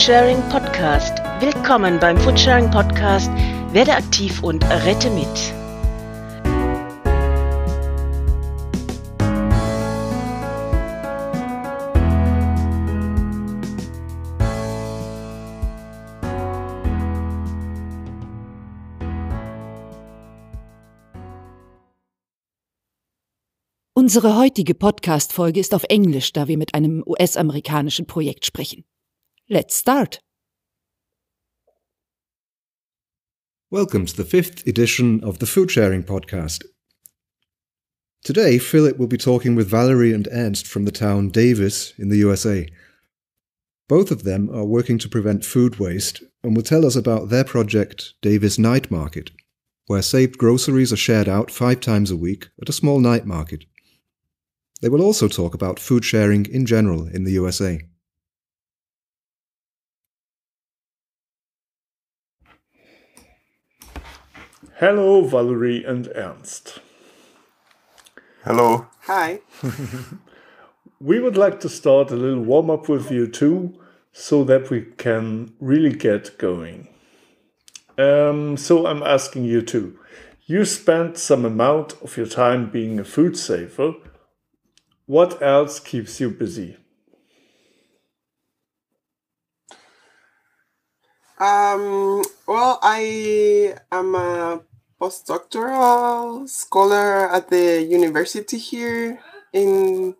Foodsharing Podcast. Willkommen beim Foodsharing Podcast. Werde aktiv und rette mit. Unsere heutige Podcast-Folge ist auf Englisch, da wir mit einem US-amerikanischen Projekt sprechen. Let's start! Welcome to the fifth edition of the Food Sharing Podcast. Today, Philip will be talking with Valerie and Ernst from the town Davis in the USA. Both of them are working to prevent food waste and will tell us about their project, Davis Night Market, where saved groceries are shared out five times a week at a small night market. They will also talk about food sharing in general in the USA. Hello, Valerie and Ernst. Hello. Hi. We would like to start a little warm up with you too, so that we can really get going. Um, so I'm asking you too. You spent some amount of your time being a food saver. What else keeps you busy? Um, well, I am a postdoctoral scholar at the university here in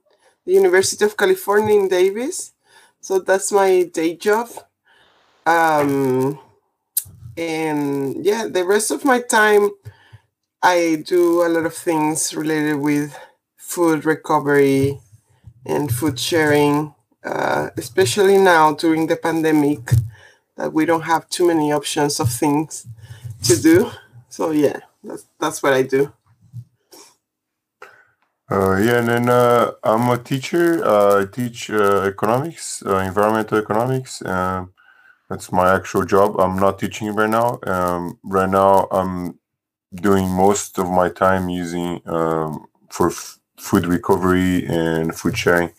the University of California in Davis. So that's my day job. Um, and yeah, the rest of my time, I do a lot of things related with food recovery and food sharing, uh, especially now during the pandemic that we don't have too many options of things to do. So yeah, that's that's what I do. Uh, yeah, and then uh, I'm a teacher. Uh, I teach uh, economics, uh, environmental economics. Um, that's my actual job. I'm not teaching right now. Um, right now, I'm doing most of my time using um, for food recovery and food sharing.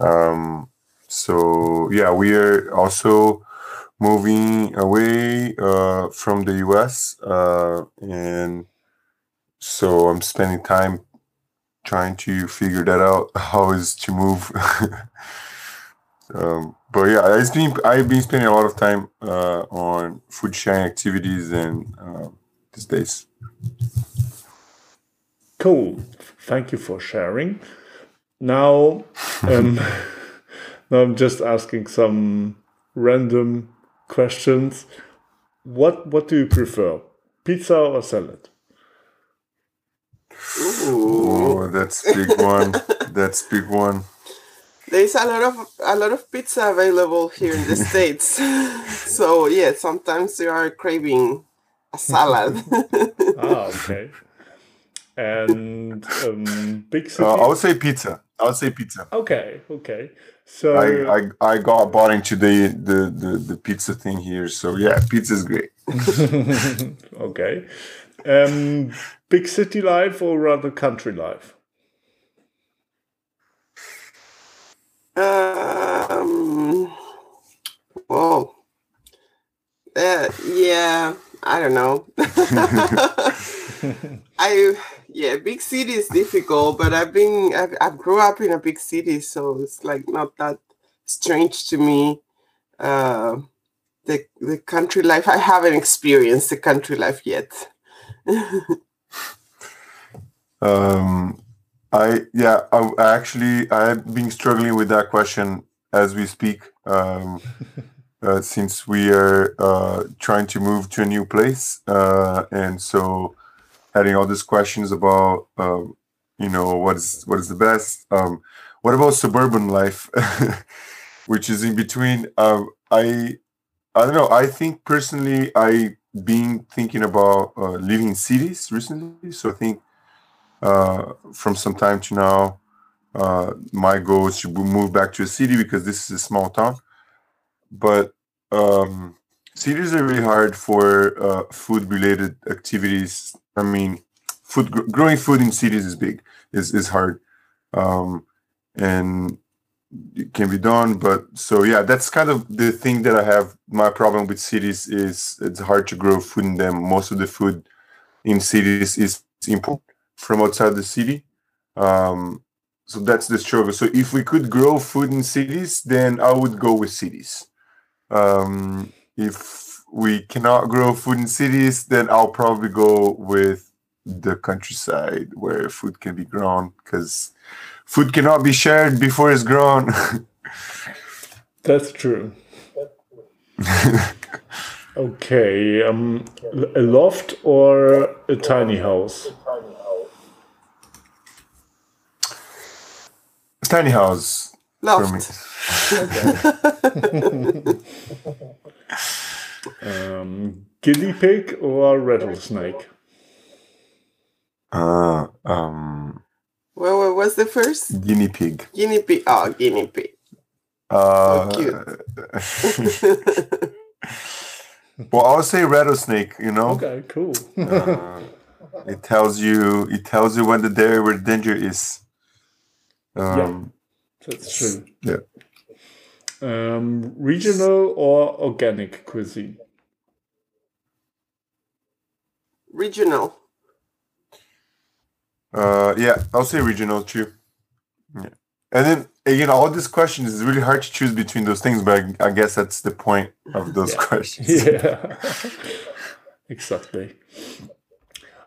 Um, so yeah, we are also moving away uh, from the US. Uh, and so I'm spending time trying to figure that out how is to move. um, but yeah, it's been I've been spending a lot of time uh, on food sharing activities and um, these days. Cool. Thank you for sharing. Now, um, now I'm just asking some random questions. What what do you prefer, pizza or salad? Oh, that's big one. that's big one. There's a lot of a lot of pizza available here in the states. so yeah, sometimes you are craving a salad. ah, okay. And um, big city. Uh, I would say pizza. I would say pizza. Okay, okay. So I, I I got bought into the, the the the pizza thing here. So yeah, pizza is great. okay. Um, big city life or rather country life? um. Well. Uh, yeah, I don't know. I yeah, big city is difficult, but I've been I've, I've grew up in a big city, so it's like not that strange to me. Uh, the the country life I haven't experienced the country life yet. um, I yeah, I, I actually I've been struggling with that question as we speak. Um, uh, since we are uh, trying to move to a new place, uh, and so having all these questions about um, you know what is what is the best um, what about suburban life which is in between? Um, i i don't know. I think personally i been thinking about uh, living in cities recently. So i think uh, from some time to now uh, my goal is to move back to a city because this is a small town. But um, cities are really hard for uh, food related activities I mean, food growing food in cities is big, is is hard, um, and it can be done. But so yeah, that's kind of the thing that I have. My problem with cities is it's hard to grow food in them. Most of the food in cities is import from outside the city. Um, so that's the struggle. So if we could grow food in cities, then I would go with cities. Um, if we cannot grow food in cities, then I'll probably go with the countryside where food can be grown because food cannot be shared before it's grown. That's true. okay, um, a loft or a tiny house? tiny house Loft. um, guinea pig or rattlesnake? Uh, um, Well, what was the first? guinea pig. Guinea pig. Oh, guinea pig. Uh, cute. well, I'll say rattlesnake. You know, Okay, cool. uh, it tells you it tells you when the there where danger is. Um, That's true. yeah. Um, regional or organic cuisine? Regional. Uh, yeah, I'll say regional too. Yeah. And then again, all these questions is really hard to choose between those things, but I, I guess that's the point of those Yeah. questions. Yeah, exactly.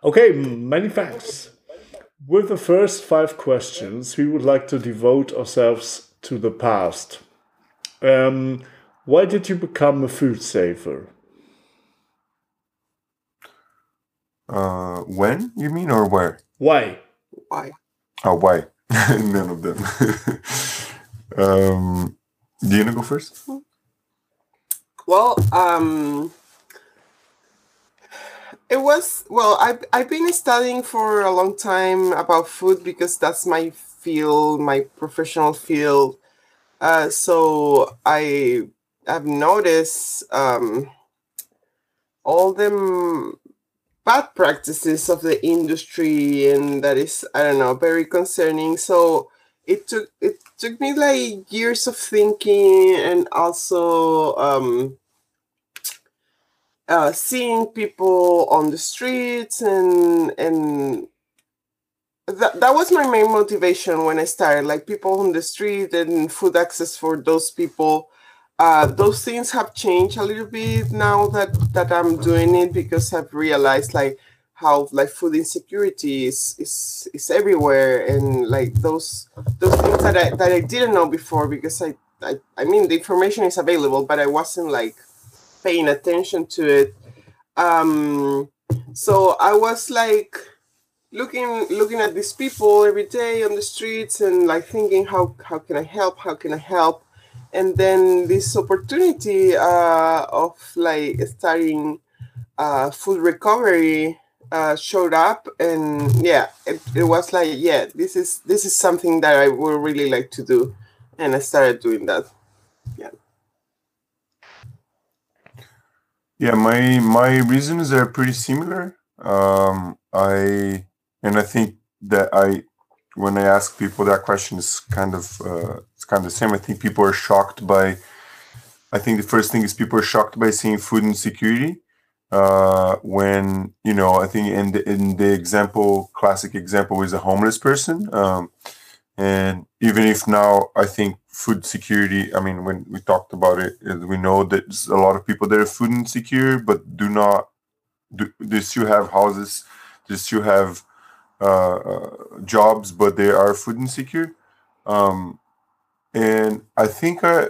Okay, many thanks. With the first five questions, we would like to devote ourselves to the past. Um, why did you become a food saver? Uh, when you mean or where? Why? Why? Oh, why? None of them. um, do you wanna go first? Well, um, it was well. I've I've been studying for a long time about food because that's my field, my professional field. Uh, so I have noticed um, all the bad practices of the industry, and that is I don't know very concerning. So it took it took me like years of thinking and also um uh seeing people on the streets and and that, that was my main motivation when i started like people on the street and food access for those people. Uh those things have changed a little bit now that that i'm doing it because i've realized like how like food insecurity is is is everywhere and like those those things that I that I didn't know before because I I, I mean the information is available but I wasn't like paying attention to it. Um so I was like looking looking at these people every day on the streets and like thinking how how can I help? How can I help? And then this opportunity uh of like starting uh food recovery uh, showed up and yeah it, it was like yeah this is this is something that i would really like to do. And i started doing that Yeah, my my reasons are pretty similar. Um, I and I think that I when I ask people that question is kind of uh, it's kind of the same. I think people are shocked by. I think the first thing is people are shocked by seeing food insecurity. Uh, when you know, I think in the in the example, classic example is a homeless person. Um, and even if now I think food security, I mean, when we talked about it, uh, we know that a lot of people that are food insecure, but do not, do, they still have houses, they still have uh, uh, jobs, but they are food insecure. Um, and I think I,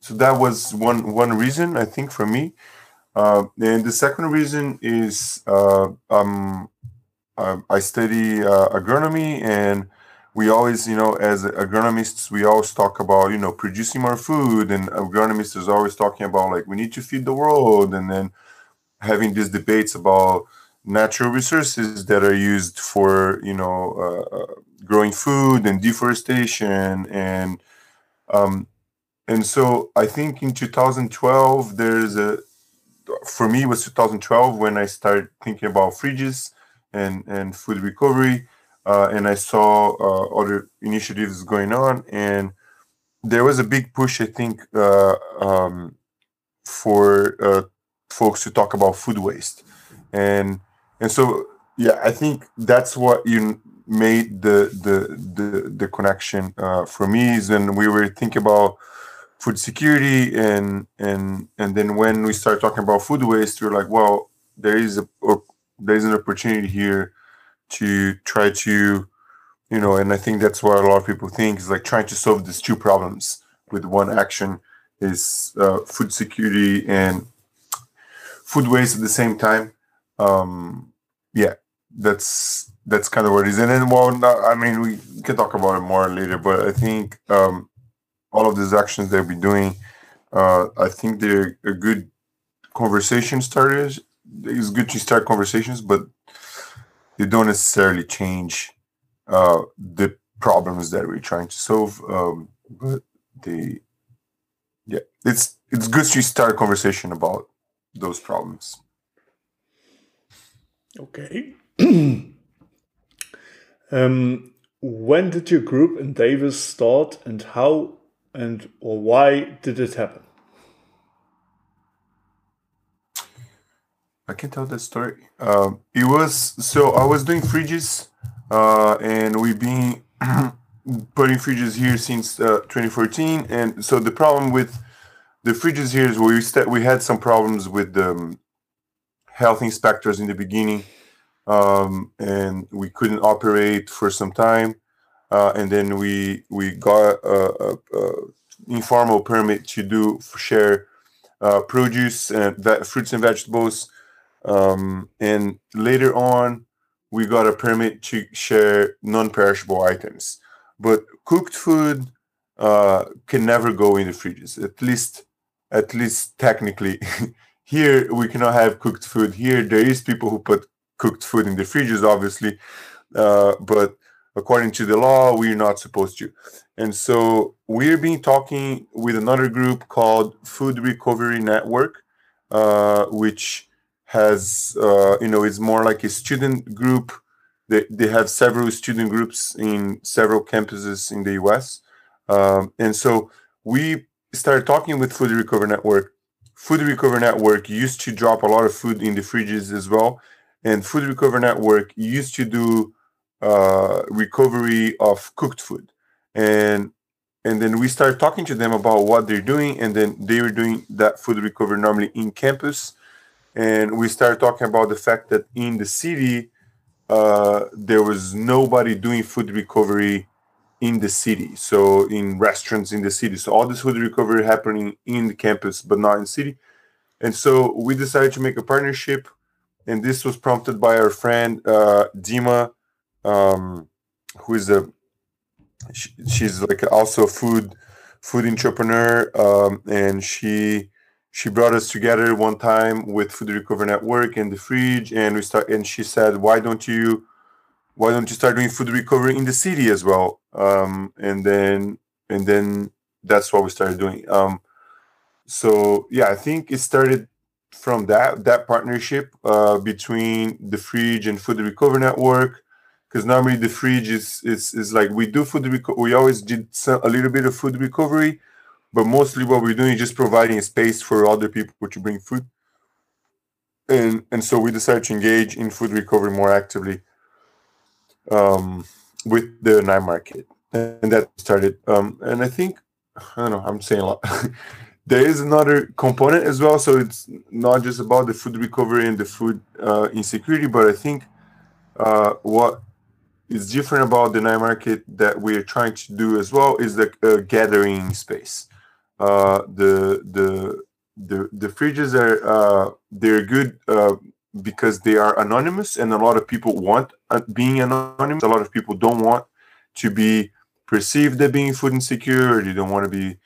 so that was one one reason I think for me. Uh, and the second reason is uh, um, uh, I study uh, agronomy and we always, you know, as agronomists, we always talk about, you know, producing more food, and agronomists is always talking about like we need to feed the world, and then having these debates about natural resources that are used for, you know, uh, uh, growing food and deforestation, and um, and so I think in 2012 there's a, for me it was 2012 when I started thinking about fridges and and food recovery and I saw uh, other initiatives going on, and there was a big push, I think, uh, um, for uh, folks to talk about food waste, and and so yeah, I think that's what you made the the the, the connection uh, for me is when we were thinking about food security and and and then when we start talking about food waste, we're like, well, there is a there is an opportunity here to try to you know and i think that's what a lot of people think is like trying to solve these two problems with one action is uh, food security and food waste at the same time. Um yeah that's that's kind of what it is. And then well not, i mean we can talk about it more later but i think um all of these actions that we're doing uh i think they're a good conversation starters. It's good to start conversations but they don't necessarily change uh, the problems that we're trying to solve. Um, but they, yeah, it's it's good to start a conversation about those problems. Okay. um, when did your group in Davis start, and how and or why did it happen? I can tell that story. Um, it was so I was doing fridges uh, and we've been putting fridges here since uh, 2014. And so the problem with the fridges here is we we had some problems with the um, health inspectors in the beginning, um, and we couldn't operate for some time. Uh, and then we we got a, a, a, informal permit to do share uh, produce and fruits and vegetables. Um, and later on, we got a permit to share non-perishable items, but cooked food uh, can never go in the fridges. At least, at least technically, here we cannot have cooked food. Here there is people who put cooked food in the fridges, obviously, uh, but according to the law, we're not supposed to. And so we're been talking with another group called Food Recovery Network, uh, which has uh, you know it's more like a student group. They, they have several student groups in several campuses in the us um, and so we started talking with food recovery network. Food recovery network used to drop a lot of food in the fridges as well. And food recovery network used to do uh, recovery of cooked food. And and then we started talking to them about what they're doing. And then they were doing that food recovery normally in campus and we started talking about the fact that in the city uh, there was nobody doing food recovery in the city. So in restaurants in the city. So all this food recovery happening in the campus but not in city. And so we decided to make a partnership. And this was prompted by our friend uh, dima um, who is a she, she's like also a food food entrepreneur um, and she she brought us together one time with Food Recovery Network and the fridge, and we start. And she said, "Why don't you, why don't you start doing food recovery in the city as well?" Um, and then, and then that's what we started doing. Um, so yeah, I think it started from that that partnership uh, between the fridge and Food Recovery Network. Because normally the fridge is, is is like we do food recovery. We always did some, a little bit of food recovery, but mostly what we're doing is just providing space for other people to bring food. And and so we decided to engage in food recovery more actively um, with the night market. And that started um, and i think i don't know i'm saying a lot. There is another component as well. So it's not just about the food recovery and the food uh, insecurity but i think uh, what is different about the night market that we're trying to do as well is the uh, gathering space the the the the fridges are uh, they're good uh, because they are anonymous, and a lot of people want uh, being anonymous. A lot of people don't want to be perceived as being food insecure, they don't want to be.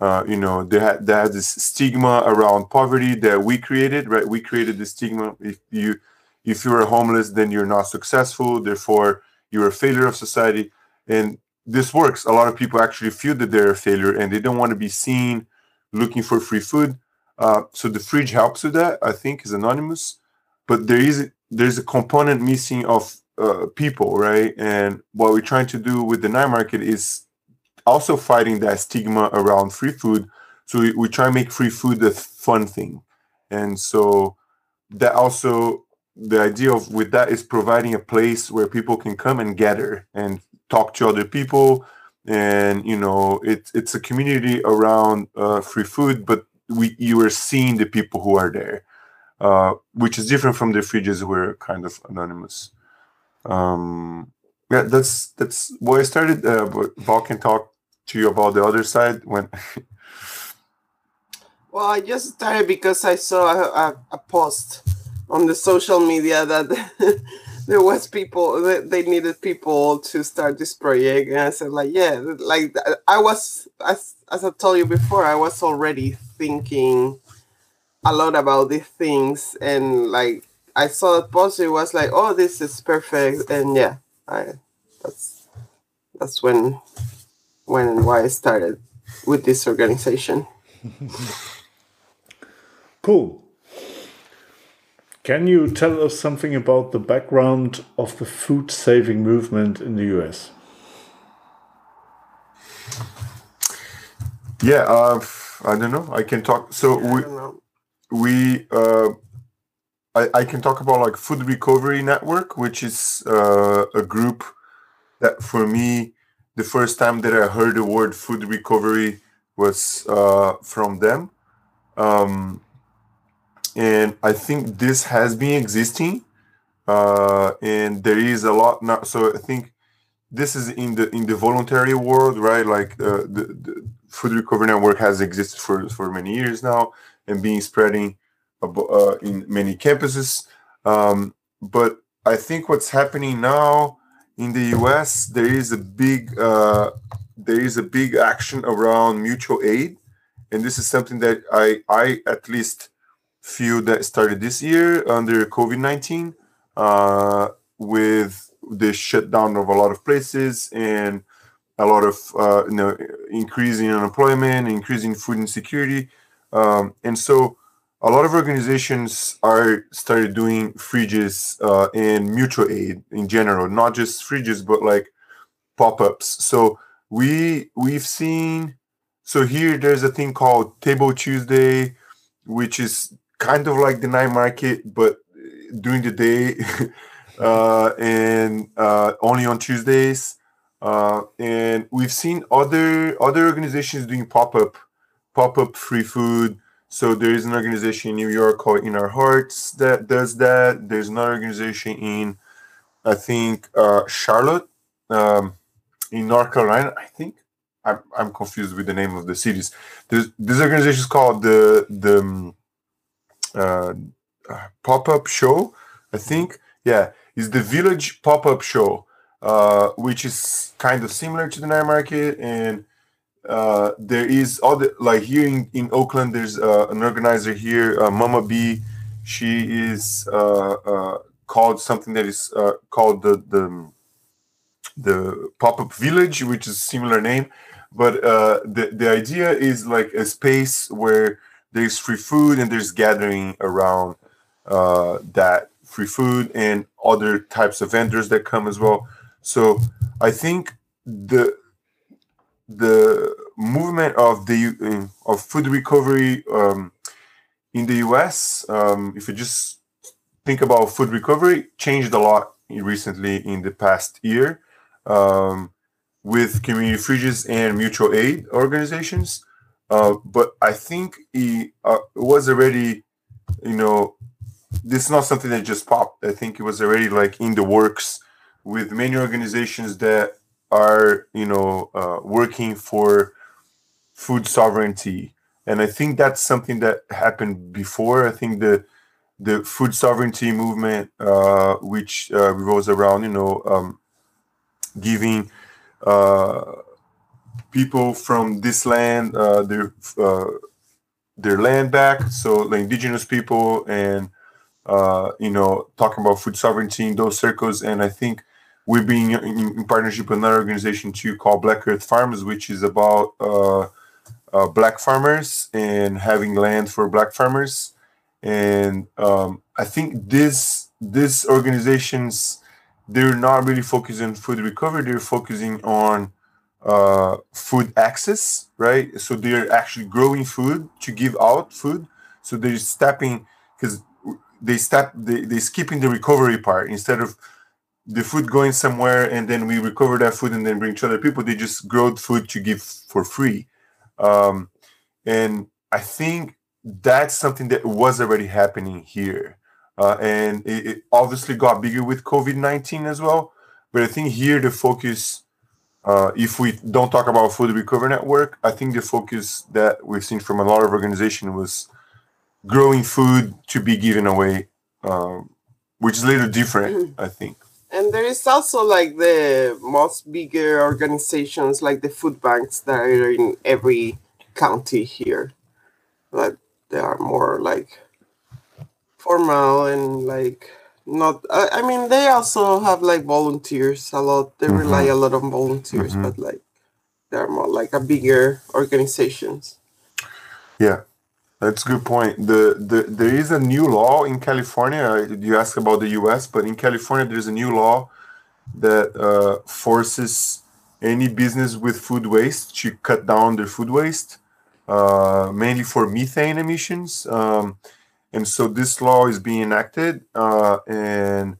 Uh, you know, they had they had this stigma around poverty that we created, right? We created the stigma. If you if you're homeless, then you're not successful. Therefore, you're a failure of society. And this works. A lot of people actually feel that they're a failure and they don't want to be seen looking for free food. Uh, so the fridge helps with that. I think is anonymous, but there is there's a component missing of uh, people, right? And what we're trying to do with the night market is also fighting that stigma around free food. So we, we try and make free food a fun thing, and so that also the idea of with that is providing a place where people can come and gather and talk to other people. And you know it's it's a community around uh, free food but we you are seeing the people who are there uh, which is different from the fridges who are kind of anonymous. Um yeah that's that's why i started uh, but Val can talk to you about the other side when well i just started because i saw a, a, a post on the social media that there was people that they needed people to start this project. And i said like yeah like i was as, as i told you before i was already thinking a lot about these things. And like i saw that post it was like oh this is perfect. And yeah i that's that's when when and why i started with this organization. Cool can you tell us something about the background of the food saving movement in the US? Yeah, uh, I don't know. I can talk. So we we uh, I, I can talk about like Food Recovery Network, which is uh, a group that for me the first time that I heard the word food recovery was uh, from them. Um, and I think this has been existing, uh, and there is a lot now. So I think this is in the in the voluntary world, right? Like uh, the, the food recovery network has existed for for many years now, and being spreading uh, in many campuses. Um, but I think what's happening now in the U.S. there is a big uh, there is a big action around mutual aid, and this is something that I I at least few that started this year under COVID 19 uh, with the shutdown of a lot of places and a lot of uh, you know increasing unemployment, increasing food insecurity, um, and so a lot of organizations are started doing fridges uh, and mutual aid in general, not just fridges but like pop-ups. So we we've seen so here there's a thing called Table Tuesday, which is kind of like the night market, but during the day uh, and uh, only on Tuesdays. Uh, and we've seen other other organizations doing pop up pop up free food. So there is an organization in New York called In Our Hearts that does that. There's another organization in I think uh, Charlotte, um, in North Carolina. I think I'm, I'm confused with the name of the cities. There's this organization is called the the um, uh, pop-up show i think. Yeah is the village pop-up show uh, which is kind of similar to the night market and uh, there is other like here in, in oakland there's uh, an organizer here uh, mama b. She is uh, uh, called something that is uh, called the the the pop-up village which is similar name. But uh, the, the idea is like a space where there's free food and there's gathering around uh, that free food and other types of vendors that come as well. So I think the the movement of the of food recovery um, in the U.S. Um, if you just think about food recovery, changed a lot recently in the past year um, with community fridges and mutual aid organizations. Uh, but I think he uh, was already, you know, this is not something that just popped. I think it was already like in the works with many organizations that are, you know, uh, working for food sovereignty. And I think that's something that happened before. I think the the food sovereignty movement, uh, which uh, revolves around, you know, um, giving uh, people from this land uh, their uh, their land back. So the indigenous people and uh, you know talking about food sovereignty in those circles. And I think we're being in, in partnership with another organization too called Black Earth Farms, which is about uh, uh, black farmers and having land for black farmers. And um, I think this this organizations they're not really focusing on food recovery. They're focusing on uh, food access, right? So they're actually growing food to give out food. So they're stepping because they step they they skipping the recovery part instead of the food going somewhere and then we recover that food and then bring to other people. They just grow food to give for free, um, and I think that's something that was already happening here, uh, and it, it obviously got bigger with COVID nineteen as well. But I think here the focus uh, if we don't talk about food recovery network, I think the focus that we've seen from a lot of organization was growing food to be given away, um, which is a little different. I think. And there is also like the most bigger organizations, like the food banks that are in every county here. But they are more like formal and like not I, I mean they also have like volunteers a lot. They mm-hmm. rely a lot on volunteers mm-hmm. but like they're more like a bigger organizations. Yeah that's a good point. The, the there is a new law in california. You asked about the us but in california there's a new law that uh, forces any business with food waste to cut down their food waste uh, mainly for methane emissions. Um, and so this law is being enacted uh, and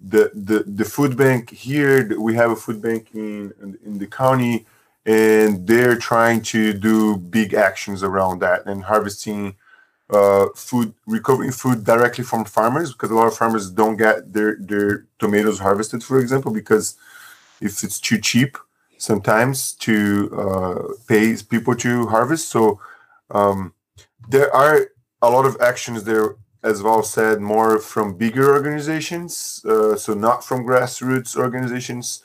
the, the the food bank here we have a food bank in in the county and they're trying to do big actions around that and harvesting uh, food recovering food directly from farmers because a lot of farmers don't get their their tomatoes harvested for example because if it's too cheap sometimes to uh, pay people to harvest. So um, there are a lot of actions there, as Val said, more from bigger organizations, uh, so not from grassroots organizations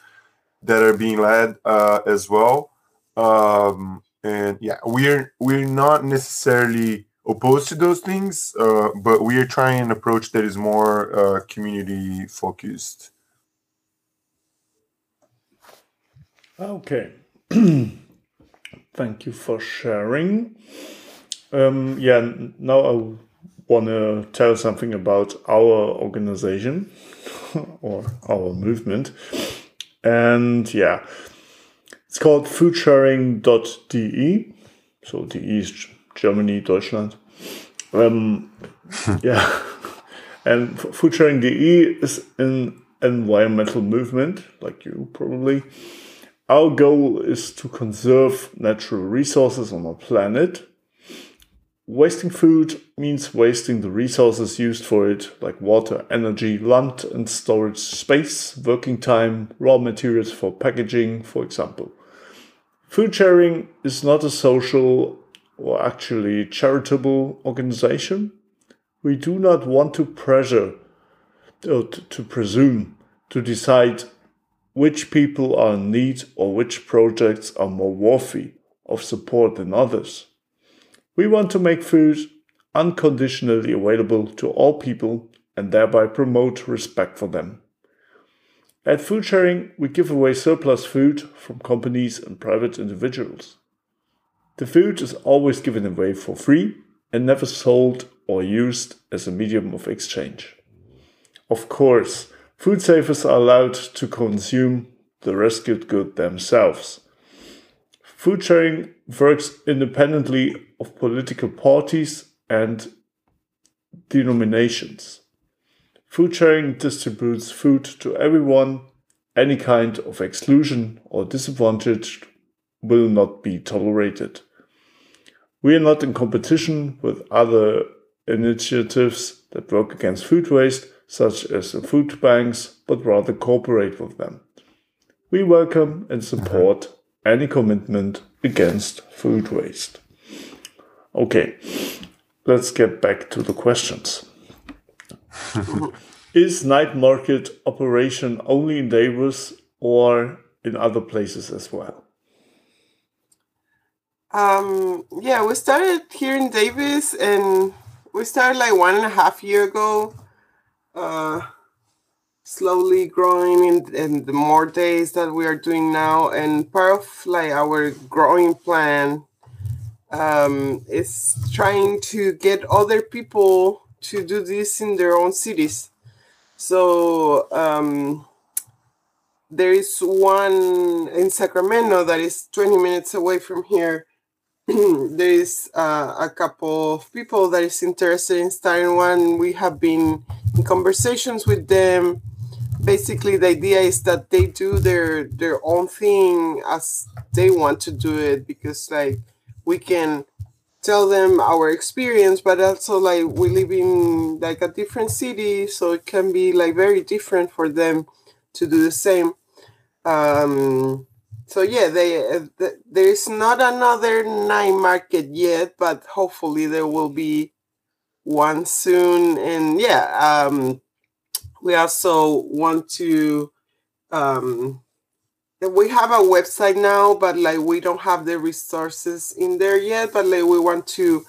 that are being led uh, as well. Um, and yeah, we're we're not necessarily opposed to those things, uh, but we are trying an approach that is more uh, community focused. Okay. Thank you for sharing. Um, yeah, now I want to tell something about our organization or our movement. And yeah, it's called foodsharing.de. So DE is Germany, Deutschland. Um, yeah. And foodsharing.de is an environmental movement, like you probably. Our goal is to conserve natural resources on our planet Wasting food means wasting the resources used for it, like water, energy, land and storage space, working time, raw materials for packaging, for example. Food sharing is not a social or actually charitable organization. We do not want to pressure or to, presume to decide which people are in need or which projects are more worthy of support than others. We want to make food unconditionally available to all people and thereby promote respect for them. At Food Sharing, we give away surplus food from companies and private individuals. The food is always given away for free and never sold or used as a medium of exchange. Of course, food savers are allowed to consume the rescued good themselves Food sharing works independently of political parties and denominations. Food sharing distributes food to everyone. Any kind of exclusion or disadvantage will not be tolerated. We are not in competition with other initiatives that work against food waste, such as the food banks, but rather cooperate with them. We welcome and uh-huh. support any commitment against food waste. Okay, let's get back to the questions. Is night market operation only in Davis or in other places as well? Um, yeah, we started here in Davis and we started like one and a half year ago. Uh, slowly growing in, in the more days that we are doing now and part of like our growing plan um, is trying to get other people to do this in their own cities so um, there is one in Sacramento that is 20 minutes away from here. there is uh, a couple of people that is interested in starting one. We have been in conversations with them. Basically, the idea is that they do their their own thing as they want to do it because, like, we can tell them our experience, but also like we live in like a different city, so it can be like very different for them to do the same. Um, so yeah, they uh, th- there is not another night market yet, but hopefully there will be one soon. And yeah, um, we also want to. Um, we have a website now, but like we don't have the resources in there yet. But like we want to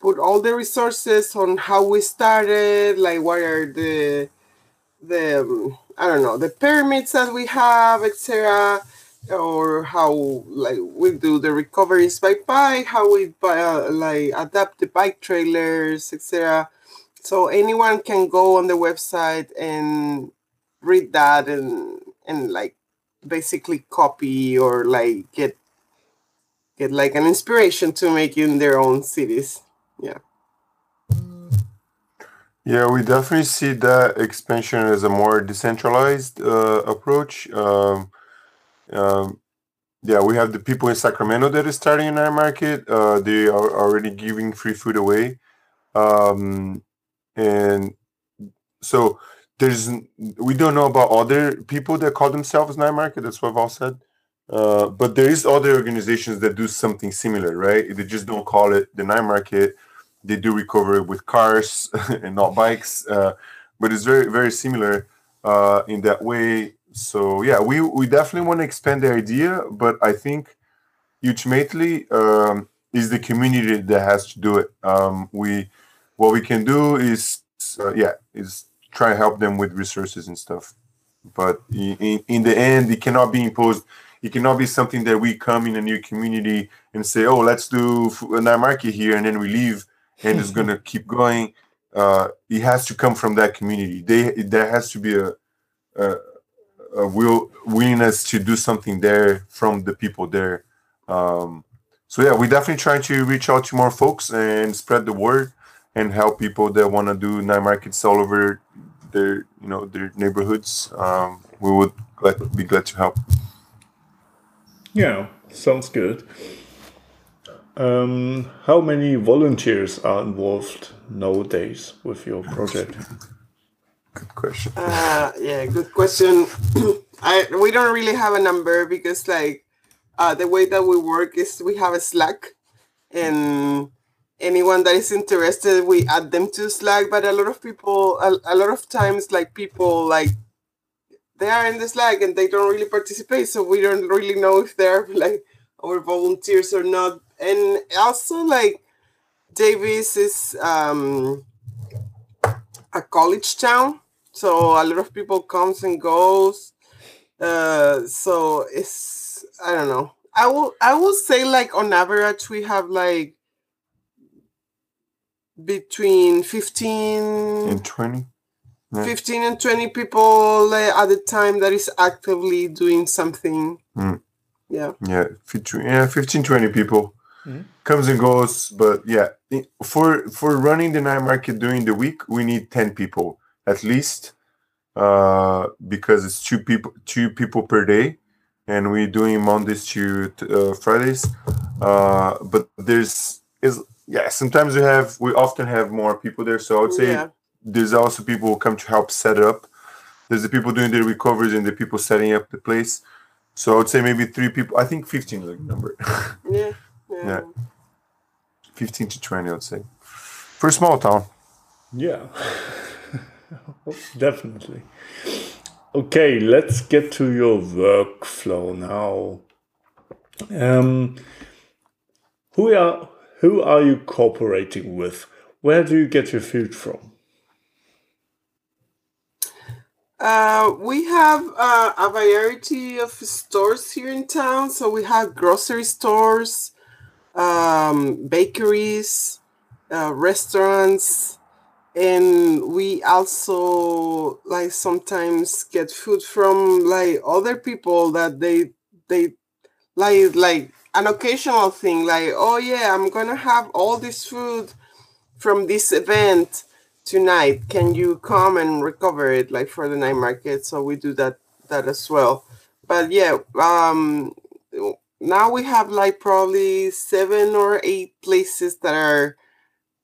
put all the resources on how we started, like what are the the um, I don't know the pyramids that we have, etc. Or how like we do the recoveries by bike, how we uh, like adapt the bike trailers, etc. So anyone can go on the website and read that and and like basically copy or like get get like an inspiration to make in their own cities. Yeah. Yeah, we definitely see that expansion as a more decentralized uh, approach. Um, um, yeah, we have the people in Sacramento that is starting in our market. Uh, they are already giving free food away, um, and so there's we don't know about other people that call themselves night market. That's what Val said. Uh, but there is other organizations that do something similar, right? They just don't call it the night market they do recover with cars and not bikes, uh, but it's very very similar uh, in that way. So yeah, we we definitely want to expand the idea, but I think ultimately um, is the community that has to do it. Um, we what we can do is uh, yeah is try to help them with resources and stuff. But in, in the end, it cannot be imposed. It cannot be something that we come in a new community and say, "Oh, let's do a night market here," and then we leave and it's going to keep going. Uh, it has to come from that community. They there has to be a, a, a will willingness to do something there from the people there. Um, so yeah, we definitely trying to reach out to more folks and spread the word and help people that want to do night markets all over their you know their neighborhoods. Um, we would glad, be glad to help. Yeah, sounds good. Um, how many volunteers are involved nowadays with your project? Good question. Uh, yeah, good question. I we don't really have a number because like uh, the way that we work is we have a Slack, and anyone that is interested, we add them to Slack. But a lot of people, a, a lot of times, like people like they are in the Slack and they don't really participate, so we don't really know if they're like our volunteers or not and also like Davis is um, a college town, so a lot of people comes and goes. Uh, so it's I don't know. I will I will say like on average we have like between 15 and 20 yeah. 15 and 20 people at the time that is actively doing something mm. yeah yeah 15, yeah 15 20 people Mm-hmm. Comes and goes, but yeah, for for running the night market during the week, we need ten people at least, uh, because it's two people two people per day, and we're doing Mondays to uh, Fridays. Uh, but there's is yeah, sometimes we have we often have more people there, so I would say yeah. there's also people who come to help set up. There's the people doing the recoveries and the people setting up the place. So I would say maybe three people. I think 15 is a number. yeah. Yeah. 15 to 20, I'd say. For a small town. Yeah. Definitely. Okay, let's get to your workflow now. Um, who are who are you cooperating with? Where do you get your food from? Uh, we have uh, a variety of stores here in town. So we have grocery stores, um, bakeries, uh, restaurants, and we also like sometimes get food from like other people that they they like like an occasional thing like oh yeah i'm gonna have all this food from this event tonight. Can you come and recover it like for the night market? So we do that that as well. But yeah um now we have like probably seven or eight places that are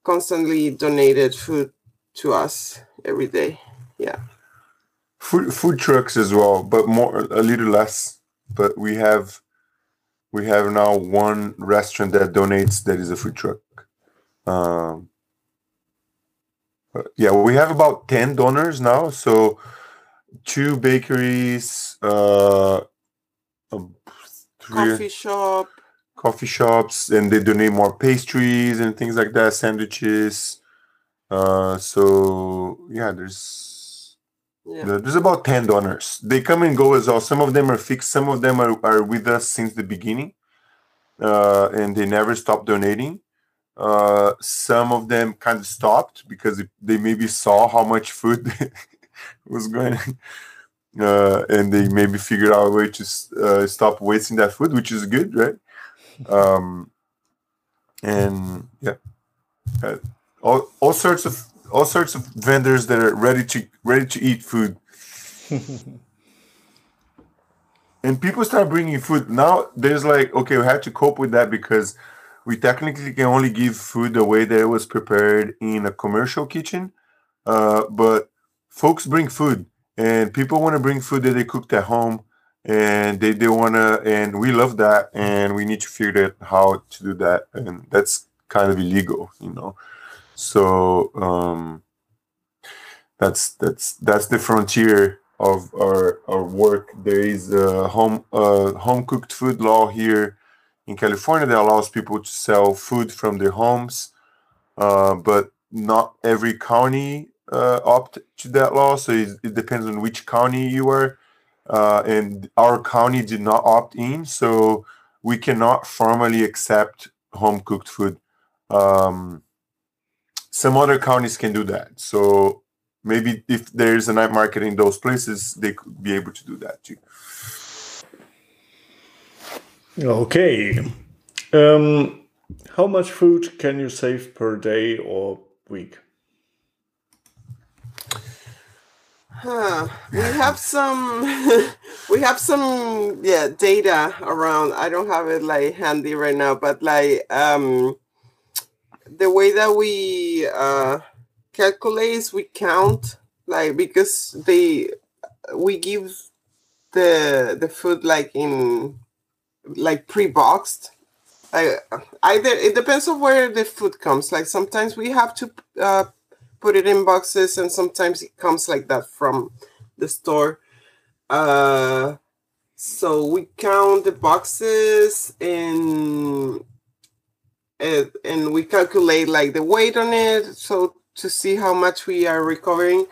constantly donated food to us every day. Yeah. Food food trucks as well but more a little less. But we have we have now one restaurant that donates that is a food truck. Um yeah we have about 10 donors now. So two bakeries uh um, coffee shop. coffee shops and they donate more pastries and things like that sandwiches. Uh so yeah there's yeah. There's about 10 donors. They come and go as well. Some of them are fixed some of them are, are with us since the beginning uh and they never stop donating. Uh some of them kind of stopped because they maybe saw how much food was going uh and they maybe figured out a way to uh, stop wasting that food which is good right? Um and yeah. Uh, all, all sorts of all sorts of vendors that are ready to ready to eat food. And people start bringing food. Now there's like okay we have to cope with that because we technically can only give food the way that it was prepared in a commercial kitchen. Uh, but folks bring food and people want to bring food that they cooked at home and they, they want to and we love that and we need to figure out how to do that. And that's kind of illegal you know so um that's that's that's the frontier of our our work there is a home uh home cooked food law here in california that allows people to sell food from their homes uh but not every county uh opt to that law so it, it depends on which county you are uh, and our county did not opt in, so we cannot formally accept home cooked food. Um, some other counties can do that, so maybe if there's a night market in those places, they could be able to do that too. Okay. Um, how much food can you save per day or week? Huh. We have some we have some yeah data around. I don't have it like handy right now, but like um the way that we uh calculate is we count like because they we give the the food like in like pre-boxed. Like either it depends on where the food comes. Like sometimes we have to uh put it in boxes and sometimes it comes like that from the store. Uh so we count the boxes and and, and we calculate like the weight on it so to see how much we are recovering.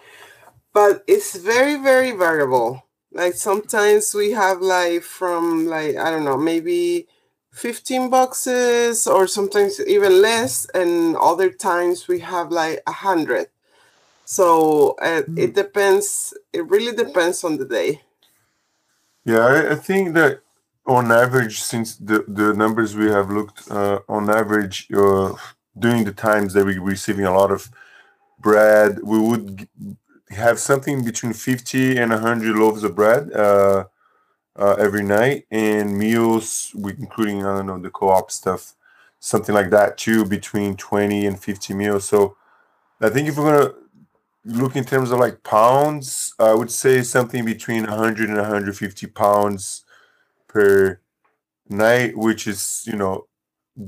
But it's very very variable. Like sometimes we have like from like i don't know maybe 15 boxes or sometimes even less and other times we have like a hundred. So uh, Hmm. it depends it really depends on the day. Yeah, I, I think that on average, since the, the numbers we have looked, uh, on average, uh, during the times that we're receiving a lot of bread, we would have something between 50 and 100 loaves of bread uh, uh, every night, and meals, we, including, I don't know, the co op stuff, something like that too, between 20 and 50 meals. So I think if we're going to look in terms of like pounds, I would say something between 100 and 150 pounds per night, which is, you know,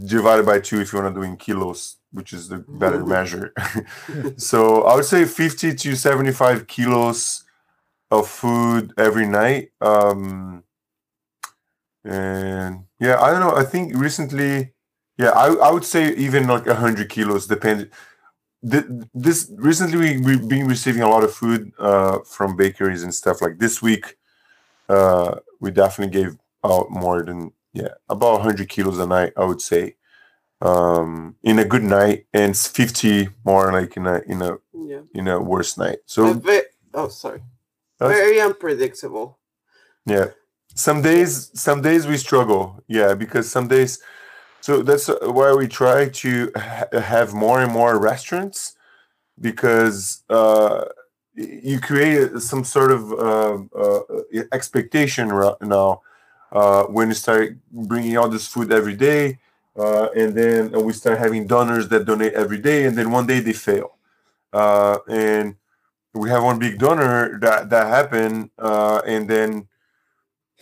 divided by two if you want to do in kilos, which is the better measure. so I would say 50 to 75 kilos of food every night. Um, and yeah, I don't know. I think recently, yeah, I, I would say even like 100 kilos, depends th- this recently we, we've been receiving a lot of food uh, from bakeries and stuff like this week uh, we definitely gave out more than yeah about 100 kilos a night i would say um, in a good night and 50 more like in a in a Yeah. you know worst night. So ve- oh, sorry. That's- Very unpredictable. Yeah. Some days, some days we struggle. Yeah, because some days. So that's why we try to ha- have more and more restaurants, because uh, you create some sort of uh, uh, expectation now uh, when you start bringing all this food every day, uh, and then we start having donors that donate every day, and then one day they fail, uh, and we have one big donor that that happened, uh, and then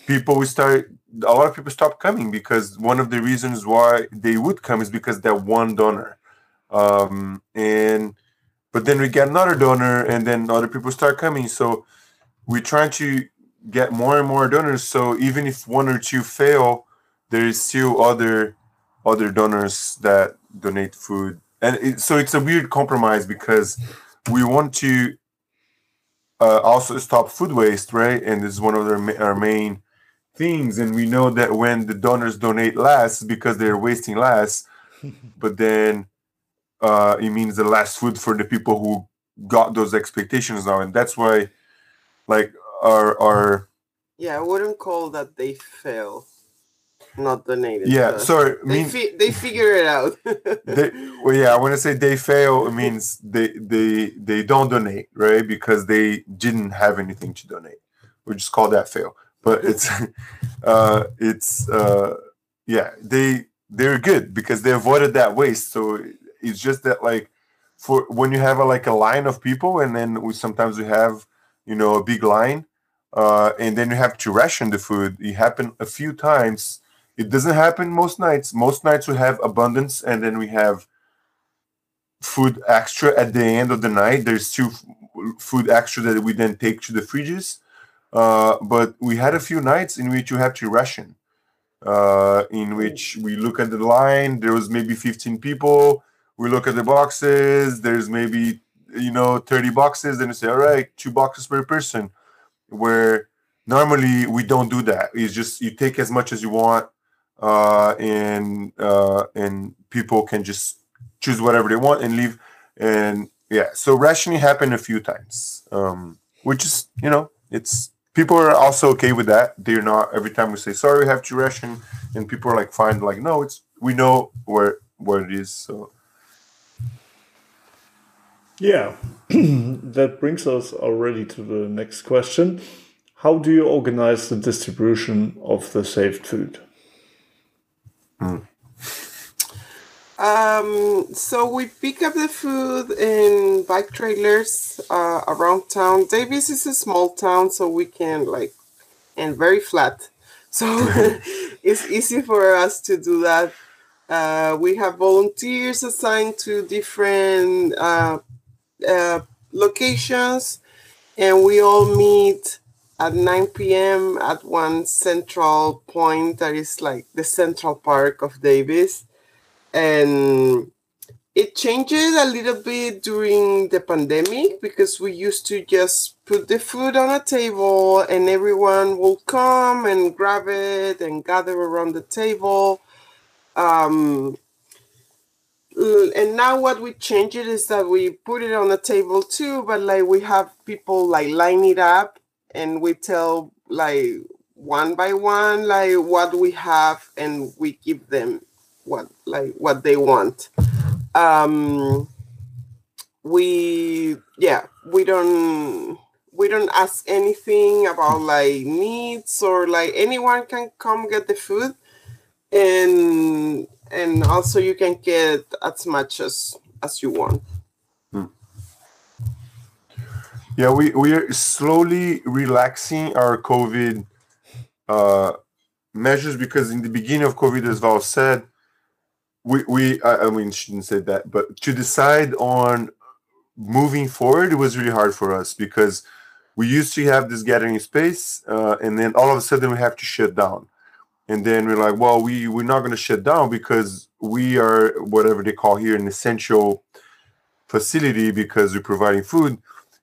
people start. A lot of people stop coming because one of the reasons why they would come is because that one donor, um, and but then we get another donor, and then other people start coming. So we're trying to get more and more donors. So even if one or two fail, there is still other other donors that donate food, and it, so it's a weird compromise because we want to uh, also stop food waste, right? And this is one of their, our main things. And we know that when the donors donate less because they're wasting less, but then uh, it means the less food for the people who got those expectations now, and that's why, like our our Yeah, I wouldn't call that they fail. Not the native yeah, sorry, They, mean fi- they figure it out. they well yeah when i say they fail it means they they they don't donate right because they didn't have anything to donate we just call that fail but it's uh it's uh yeah they they're good because they avoided that waste so it's just that like for when you have a, like a line of people and then we sometimes we have you know a big line uh and then you have to ration the food it happened a few times it doesn't happen most nights. Most nights we have abundance, and then we have food extra at the end of the night. There's still food extra that we then take to the fridges. Uh, but we had a few nights in which you have to ration, uh, in which we look at the line. There was maybe 15 people. We look at the boxes. There's maybe you know 30 boxes. Then you say, all right, two boxes per person. Where normally we don't do that. It's just you take as much as you want uh, and uh, and people can just choose whatever they want and leave. And yeah, so rationing happened a few times, um, which is you know it's people are also okay with that. They're not every time we say sorry, we have to ration, and people are like fine, like no, it's we know where where it is. So Yeah, that brings us already to the next question. How do you organize the distribution of the saved food? Um, so we pick up the food in bike trailers uh, around town. Davis is a small town, so we can like, and very flat. So it's easy for us to do that. Uh, we have volunteers assigned to different uh, uh, locations, and we all meet at 9 p.m. at one central point that is like the central park of Davis and it changes a little bit during the pandemic because we used to just put the food on a table and everyone will come and grab it and gather around the table um, and now what we change it is that we put it on the table too but like we have people like line it up and we tell like one by one like what we have and we give them what like what they want. Um we yeah we don't we don't ask anything about like needs or like anyone can come get the food. And and also you can get as much as as you want. Yeah, we we are slowly relaxing our COVID uh, measures because in the beginning of COVID, as Val said, we we I, I mean shouldn't say that, but to decide on moving forward, it was really hard for us because we used to have this gathering space, uh, and then all of a sudden we have to shut down, and then we're like, well, we we're not going to shut down because we are whatever they call here an essential facility because we're providing food.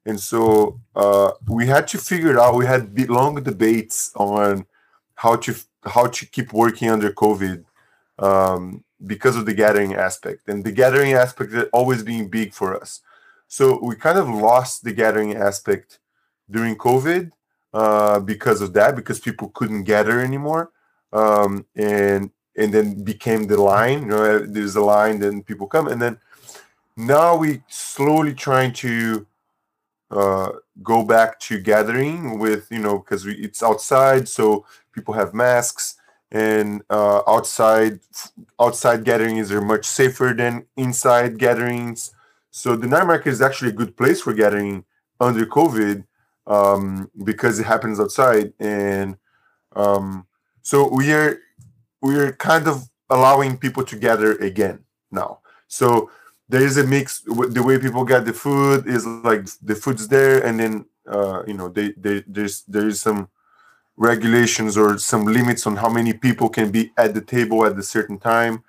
And so uh, we had to figure it out. We had long debates on how to how to keep working under COVID um, because of the gathering aspect, and the gathering aspect had always being big for us. So we kind of lost the gathering aspect during COVID uh, because of that, because people couldn't gather anymore, um, and and then became the line. You know, there's a line, then people come, and then now we slowly trying to uh, go back to gathering with you know because it's outside, so people have masks and uh, outside outside gatherings are much safer than inside gatherings. So the night market is actually a good place for gathering under COVID um, because it happens outside, and um, so we are we are kind of allowing people to gather again now. So there is a mix. The way people get the food is like the food's there, and then uh, you know they, they there's there is some regulations or some limits on how many people can be at the table at a certain time.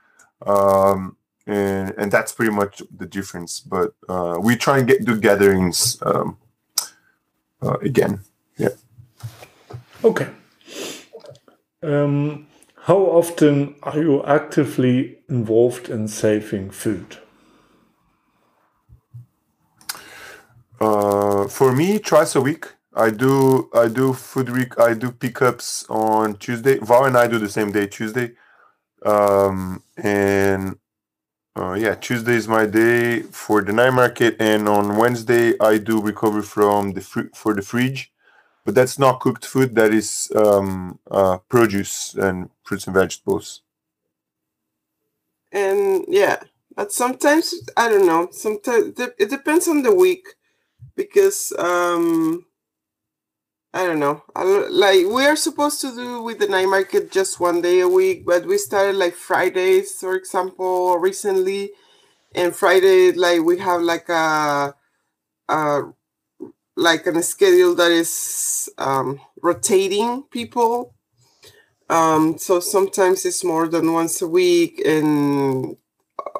Um, and, and that's pretty much the difference. But uh, we try and get do gatherings um, uh, again. Yeah. Okay. Um, how often are you actively involved in saving food? Uh, for me, twice a week. I do I do food week. I do pickups on Tuesday. Val and I do the same day, Tuesday. Um, and uh, yeah, Tuesday is my day for the night market, and on Wednesday I do recovery from the fr- for the fridge, but that's not cooked food. That is um, uh, produce and fruits and vegetables. And yeah, but sometimes I don't know. Sometimes it depends on the week because um I don't know. I, like we are supposed to do with the night market just one day a week, but we started like Fridays, for example, recently. And Friday, like we have like a, a like a schedule that is um, rotating people. Um, so sometimes it's more than once a week, and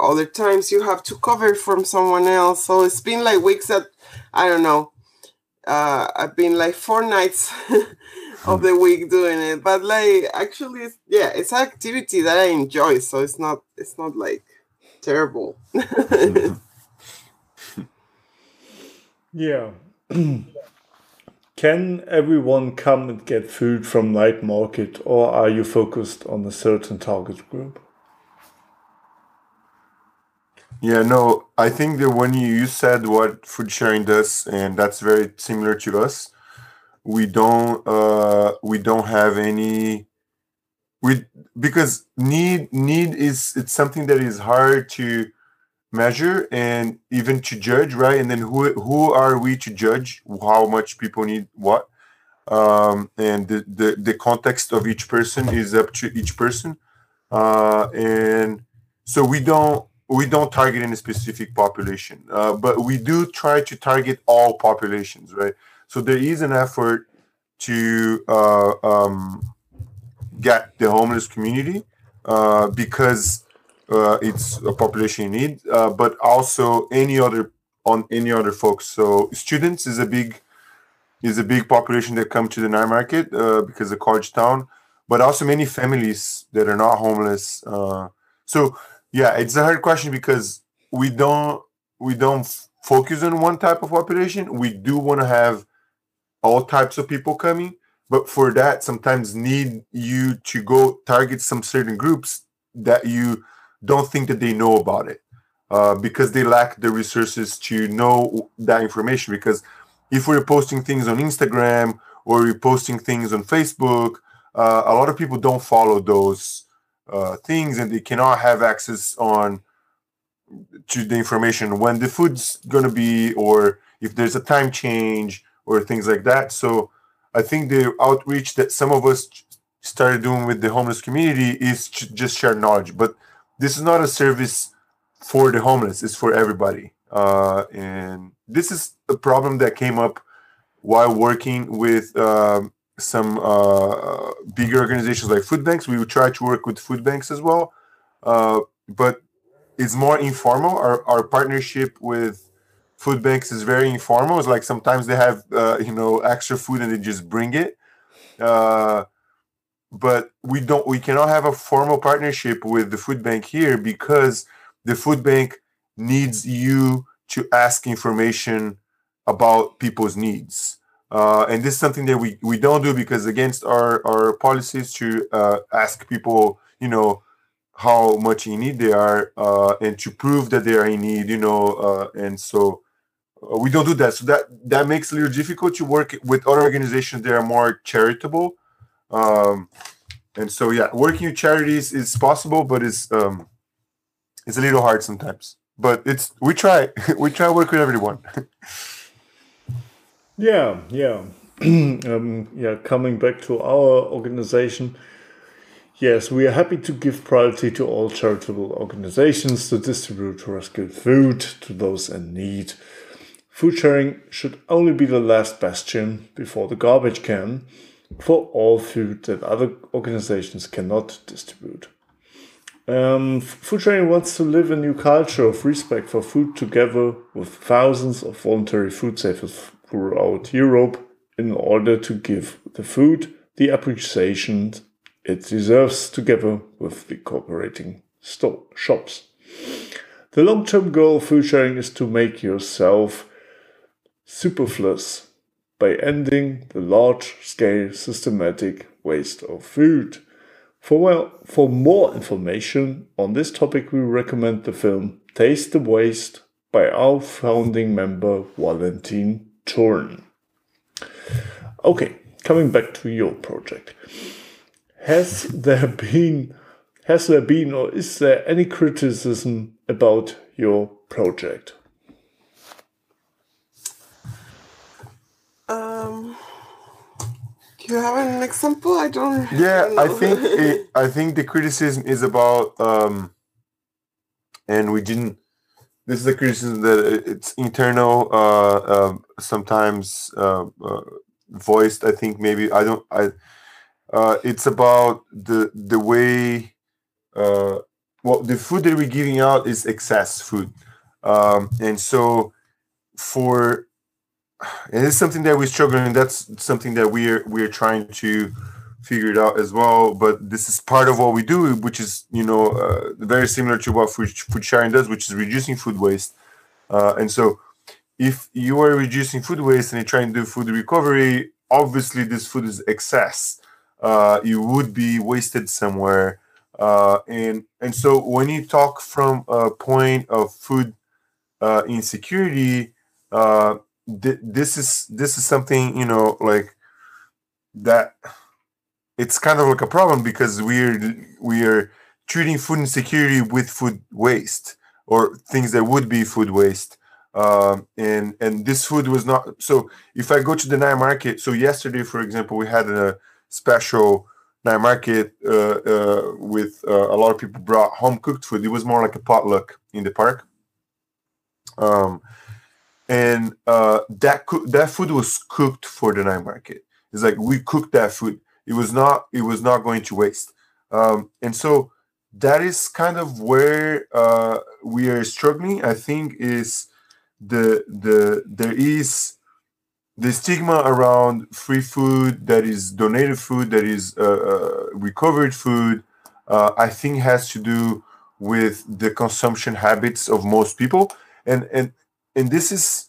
other times you have to cover from someone else. So it's been like weeks that I don't know uh, I've been like four nights of the week doing it, but like actually, yeah, it's an activity that I enjoy, so it's not it's not like terrible. yeah. Can everyone come and get food from night market, or are you focused on a certain target group? Yeah, no, I think that when you, said what food sharing does, and that's very similar to us, we don't uh we don't have any we because need need is it's something that is hard to measure and even to judge, right? And then who who are we to judge how much people need what? Um, and the, the the context of each person is up to each person. Uh, and so we don't we don't target any specific population, uh, but we do try to target all populations, right? So there is an effort to uh, um, get the homeless community uh, because it's a population need, uh, but also any other on any other folks. So students is a big is a big population that come to the night market uh, because of college town, but also many families that are not homeless. so yeah, it's a hard question because we don't we don't focus on one type of population. We do want to have all types of people coming, but for that, sometimes need you to go target some certain groups that you don't think that they know about it uh, because they lack the resources to know that information. Because if we're posting things on Instagram or we're posting things on Facebook, uh, a lot of people don't follow those uh, things and they cannot have access on to the information when the food's going to be or if there's a time change or things like that so i think the outreach that some of us started doing with the homeless community is to just share knowledge but this is not a service for the homeless it's for everybody uh, and this is a problem that came up while working with um, some uh, bigger organizations like food banks. We would try to work with food banks as well, uh, but it's more informal. Our, our partnership with food banks is very informal. It's like sometimes they have uh, you know extra food and they just bring it. But we don't. We cannot have a formal partnership with the food bank here because the food bank needs you to ask information about people's needs. Uh, and this is something that we, we don't do because against our, our policies to uh, ask people, you know, how much in need they are uh, and to prove that they are in need, you know, uh, and so uh, we don't do that. So that that makes it a little difficult to work with other organizations that are more charitable. Um, and so yeah, working with charities is possible, but it's um, it's a little hard sometimes. But it's we try we try work with everyone. yeah, yeah, um, yeah. Coming back to our organization Yes, we are happy to give priority to all charitable organizations to distribute rescued food to those in need. Food sharing should only be the last bastion before the garbage can for all food that other organizations cannot distribute. Um, food sharing wants to live a new culture of respect for food together with thousands of voluntary food savers throughout Europe in order to give the food the appreciation it deserves together with the cooperating store, shops. The long term goal of food sharing is to make yourself superfluous by ending the large scale systematic waste of food. For, well, for more information on this topic, we recommend the film Taste the Waste by our founding member Valentin Thurn. Okay, coming back to your project has there been has there been or is there any criticism about your project? Um, do you have an example? I don't. Yeah, I, I think it, I think the criticism is about, um, and we didn't. This is a criticism that it's internal, uh, uh, sometimes uh, uh voiced. I think maybe I don't. I uh, it's about the the way uh, well the food that we're giving out is excess food, um, and so for and it's something that we're struggling. That's something that we're we're trying to figure it out as well. But this is part of what we do, which is you know uh, very similar to what food, food sharing does, which is reducing food waste. Uh, and so, if you are reducing food waste and you're trying to do food recovery, obviously this food is excess uh, you would be wasted somewhere. Uh, and and so when you talk from a point of food uh, insecurity, uh, th- this is this is something you know like that. It's kind of like a problem because we're we are treating food insecurity with food waste or things that would be food waste. Um, and and this food was not so. If I go to the night market, so yesterday, for example, we had a special night market uh, uh, with uh, a lot of people brought home cooked food. It was more like a potluck in the park. Um, and uh, that co- that food was cooked for the night market. It's like we cooked that food. It was not it was not going to waste. Um, and so that is kind of where uh, we are struggling. I think is the the there is the stigma around free food that is donated food that is uh, uh, recovered food uh, i think has to do with the consumption habits of most people and and and this is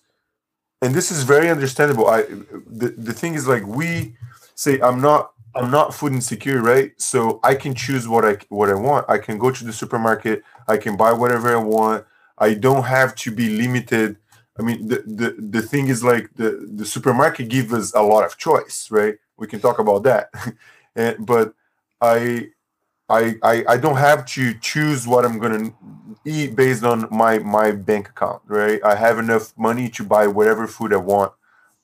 and this is very understandable. I the, the thing is like we say i'm not i'm not food insecure right? So i can choose what i what i want. I can go to the supermarket. I can buy whatever i want. I don't have to be limited. I mean, the, the, the thing is like the, the supermarket gives us a lot of choice, right? We can talk about that. and, eh, but I, I, I, I don't have to choose what I'm going to eat based on my, my bank account, right? I have enough money to buy whatever food I want,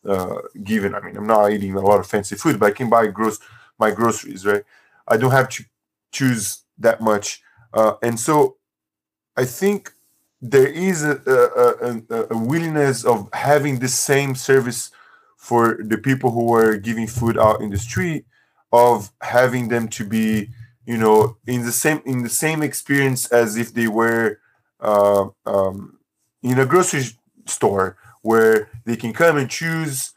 uh, given. I mean, I'm not eating a lot of fancy food, but I can buy gross, my groceries, right? I don't have to choose that much. Uh, and so I think there is a, a, a, a, willingness of having the same service for the people who are giving food out in the street of having them to be you know in the same in the same experience as if they were uh, um, in a grocery store where they can come and choose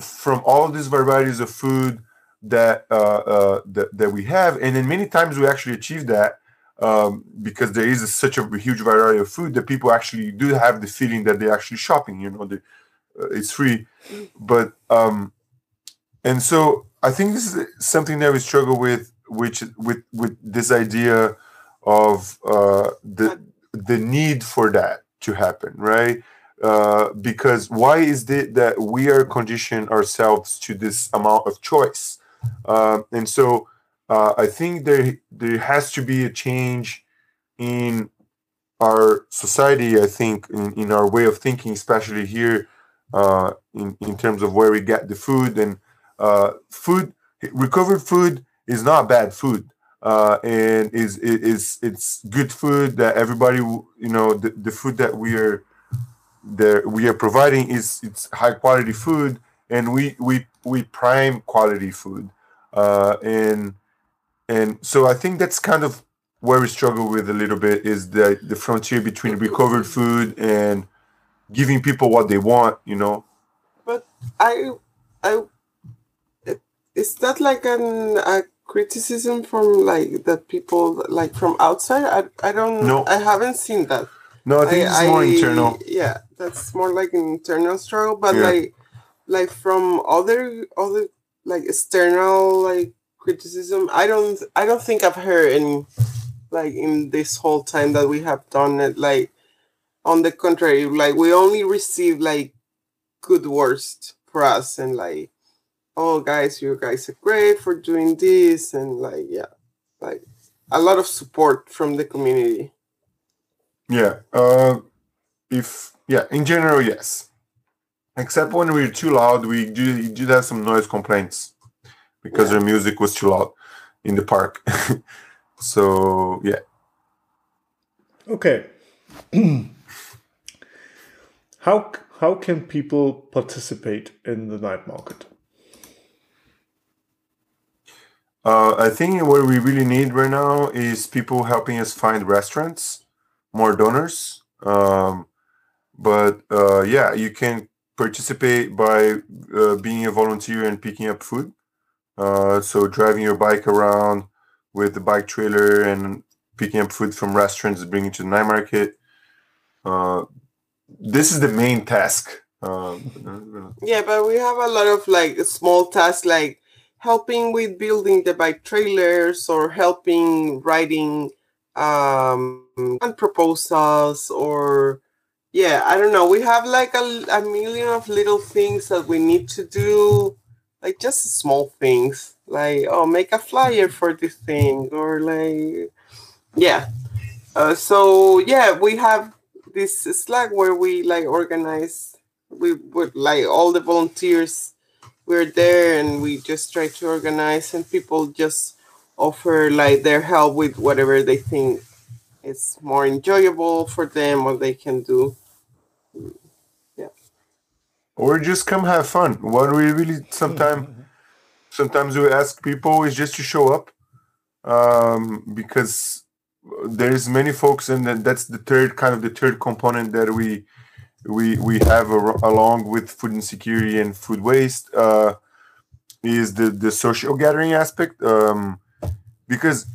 from all these varieties of food that uh, uh, that, that we have and then many times we actually achieve that um, because there is a, such a huge variety of food that people actually do have the feeling that they're actually shopping. You know, they, uh, it's free, but um, and so I think this is something that we struggle with, which with with this idea of uh, the the need for that to happen, right? Uh, because why is it that we are conditioned ourselves to this amount of choice? Uh, and so uh, I think there there has to be a change in our society. I think in, in our way of thinking, especially here uh, in in terms of where we get the food and uh, food. Recovered food is not bad food. Uh, and is is it's good food that everybody you know the, the food that we are that we are providing is it's high quality food and we we we prime quality food uh, and and so I think that's kind of where we struggle with a little bit is the the frontier between recovered food and giving people what they want, you know. But I I it, is that like an a criticism from like the people like from outside? I I don't No. I haven't seen that. No, I think I, it's more internal. Yeah, that's more like an internal struggle, but Yeah. like like from other other like external like criticism, I don't I don't think I've heard any like in this whole time that we have done it. Like on the contrary, like we only receive like good words for us and like oh guys, you guys are great for doing this and like yeah, like a lot of support from the community. Yeah. Uh, if yeah, in general, yes. Except when we're too loud, we do you do have some noise complaints because Yeah. the music was too loud in the park. so yeah. Okay. how how can people participate in the night market? Uh, I think what we really need right now is people helping us find restaurants, more donors. Um, but uh, yeah, you can participate by uh, being a volunteer and picking up food. Uh, so driving your bike around with the bike trailer and picking up food from restaurants, bringing it to the night market. Uh, this is the main task. Um, Yeah, but we have a lot of like small tasks like helping with building the bike trailers or helping writing um proposals or yeah, I don't know. We have like a, a million of little things that we need to do, like just small things, like oh, make a flyer for this thing, or like yeah. Uh, so yeah, we have this Slack where we like organize. We would like all the volunteers. We're there and we just try to organize, and people just offer like their help with whatever they think is more enjoyable for them or they can do. Yeah. Or just come have fun. What we really sometimes sometimes we ask people is just to show up, um, because there's many folks, and that's the third kind of the third component that we we we have ar- along with food insecurity and food waste uh, is the the social gathering aspect, um, because